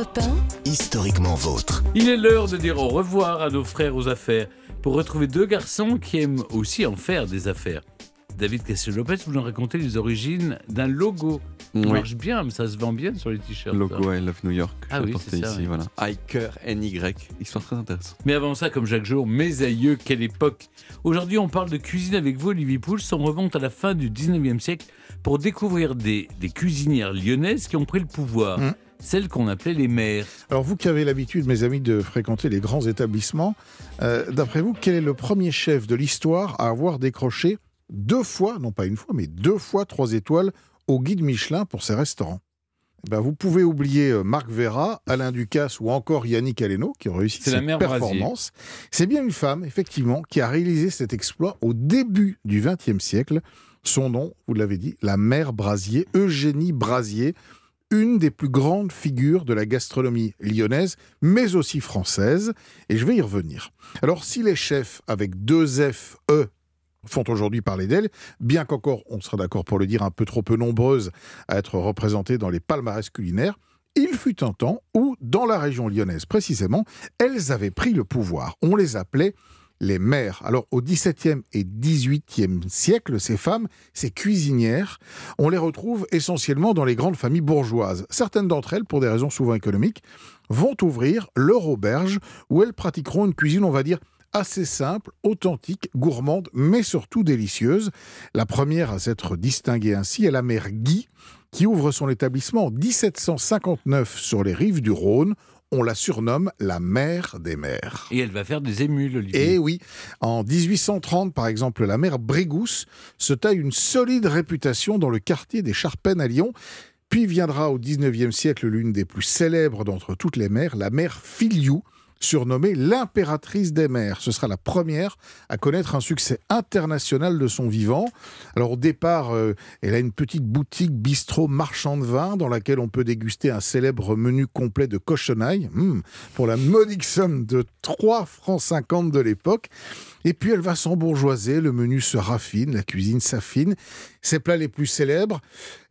Europe 1, historiquement vôtre. Il est l'heure de dire au revoir à nos frères aux affaires pour retrouver deux garçons qui aiment aussi en faire des affaires. David Castel-Lopez, vous nous racontez les origines d'un logo. Ça Oui. marche bien, mais ça se vend bien sur les t-shirts. Logo I Love New York. Ah oui, apporté c'est ça, ici, voilà. Hiker NY. Histoire très intéressante. Mais avant ça, comme chaque jour, mes aïeux, quelle époque Aujourd'hui, on parle de cuisine avec vous, Olivier Pouls. On remonte à la fin du 19e siècle pour découvrir des, des cuisinières lyonnaises qui ont pris le pouvoir. Mm. Celles qu'on appelait les mères. Alors vous qui avez l'habitude, mes amis, de fréquenter les grands établissements, euh, d'après vous, quel est le premier chef de l'histoire à avoir décroché deux fois, non pas une fois, mais deux fois trois étoiles au guide Michelin pour ses restaurants? Eh ben, Vous pouvez oublier euh, Marc Vera, Alain Ducasse ou encore Yannick Aleno qui ont réussi cette mère performance. C'est bien une femme, effectivement, qui a réalisé cet exploit au début du XXe siècle. Son nom, vous l'avez dit, la mère Brasier, Eugénie Brasier, une des plus grandes figures de la gastronomie lyonnaise, mais aussi française, et je vais y revenir. Alors, si les chefs avec deux F, E, font aujourd'hui parler d'elle, bien qu'encore, on sera d'accord pour le dire, un peu trop peu nombreuses à être représentées dans les palmarès culinaires, il fut un temps où, dans la région lyonnaise précisément, elles avaient pris le pouvoir. On les appelait les mères. Alors, au XVIIe et XVIIIe siècle, ces femmes, ces cuisinières, on les retrouve essentiellement dans les grandes familles bourgeoises. Certaines d'entre elles, pour des raisons souvent économiques, vont ouvrir leur auberge où elles pratiqueront une cuisine, on va dire, assez simple, authentique, gourmande, mais surtout délicieuse. La première à s'être distinguée ainsi est la mère Guy, qui ouvre son établissement en 1759 sur les rives du Rhône. On la surnomme la mère des mères. Et elle va faire des émules, Olivier. Et oui, en 1830, par exemple, la mère Brégousse se taille une solide réputation dans le quartier des Charpennes à Lyon. Puis viendra au 19e siècle l'une des plus célèbres d'entre toutes les mères, la mère Filiou, surnommée l'impératrice des mers. Ce sera la première à connaître un succès international de son vivant. Alors au départ, euh, elle a une petite boutique bistrot marchand de vin dans laquelle on peut déguster un célèbre menu complet de cochonaille hum, pour la modique somme de 3 francs 50 de l'époque. Et puis elle va s'embourgeoiser, le menu se raffine, la cuisine s'affine. Ses plats les plus célèbres,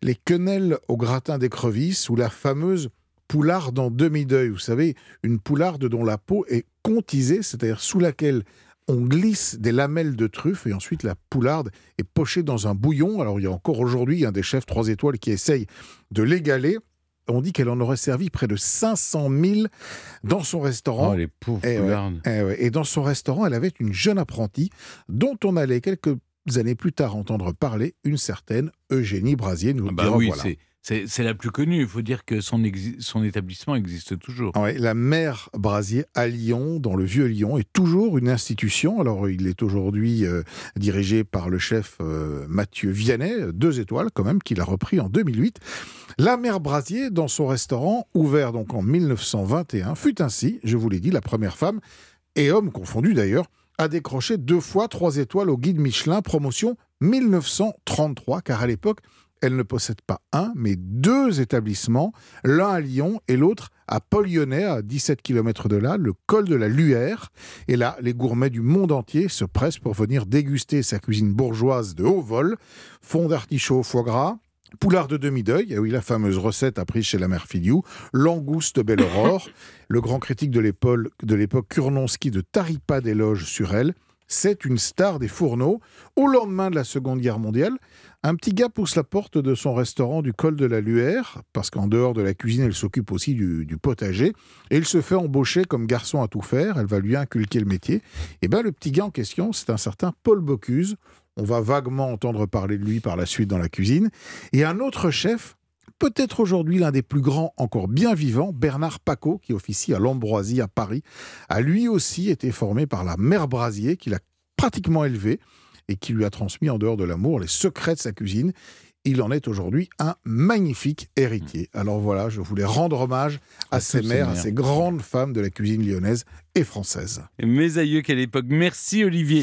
les quenelles au gratin d'écrevisse ou la fameuse poularde en demi-deuil. Vous savez, une poularde dont la peau est contisée, c'est-à-dire sous laquelle on glisse des lamelles de truffe et ensuite la poularde est pochée dans un bouillon. Alors il y a encore aujourd'hui un des chefs 3 étoiles qui essaye de l'égaler. On dit qu'elle en aurait servi près de 500 000 dans son restaurant. Oh, les pauvres Eh ouais. poulardes. Eh ouais. Et dans son restaurant, elle avait une jeune apprentie dont on allait quelques années plus tard entendre parler, une certaine Eugénie Brasier. Nous Ah bah dirons, oui, voilà. C'est- la plus connue. Il faut dire que son, établissement existe toujours. La mère Brasier à Lyon, dans le vieux Lyon, est toujours une institution. Alors, il est aujourd'hui euh, dirigé par le chef euh, Mathieu Vianney, deux étoiles quand même, qu'il a repris en 2008. La mère Brasier, dans son restaurant, ouvert donc en 1921, fut ainsi, je vous l'ai dit, la première femme, et homme confondu d'ailleurs, à décrocher deux fois trois étoiles au guide Michelin, promotion 1933, car à l'époque, elle ne possède pas un, mais deux établissements, l'un à Lyon et l'autre à Paul-Lyonnais, à 17 km de là, le col de la Luère. Et là, les gourmets du monde entier se pressent pour venir déguster sa cuisine bourgeoise de haut vol, fond d'artichaut au foie gras, Poulard de demi-deuil, et oui, la fameuse recette apprise chez la mère Filiou, langouste belle aurore, le grand critique de l'époque, Kurnonski de Taripa d'éloge sur elle, c'est une star des fourneaux. Au lendemain de la Seconde Guerre mondiale, un petit gars pousse la porte de son restaurant du col de la Luère, parce qu'en dehors de la cuisine, elle s'occupe aussi du, potager, et il se fait embaucher comme garçon à tout faire, elle va lui inculquer le métier. Et bien le petit gars en question, c'est un certain Paul Bocuse, on va vaguement entendre parler de lui par la suite dans la cuisine, et un autre chef, peut-être aujourd'hui l'un des plus grands encore bien vivants, Bernard Paco, qui officie à l'Ambroisie à Paris, a lui aussi été formé par la mère Brasier, qu'il a pratiquement élevé et qui lui a transmis en dehors de l'amour les secrets de sa cuisine. Il en est aujourd'hui un magnifique héritier. Alors voilà, je voulais rendre hommage à, À ces mères, à ces grandes femmes de la cuisine lyonnaise et française. Mes aïeux, quelle époque. Merci, Olivier.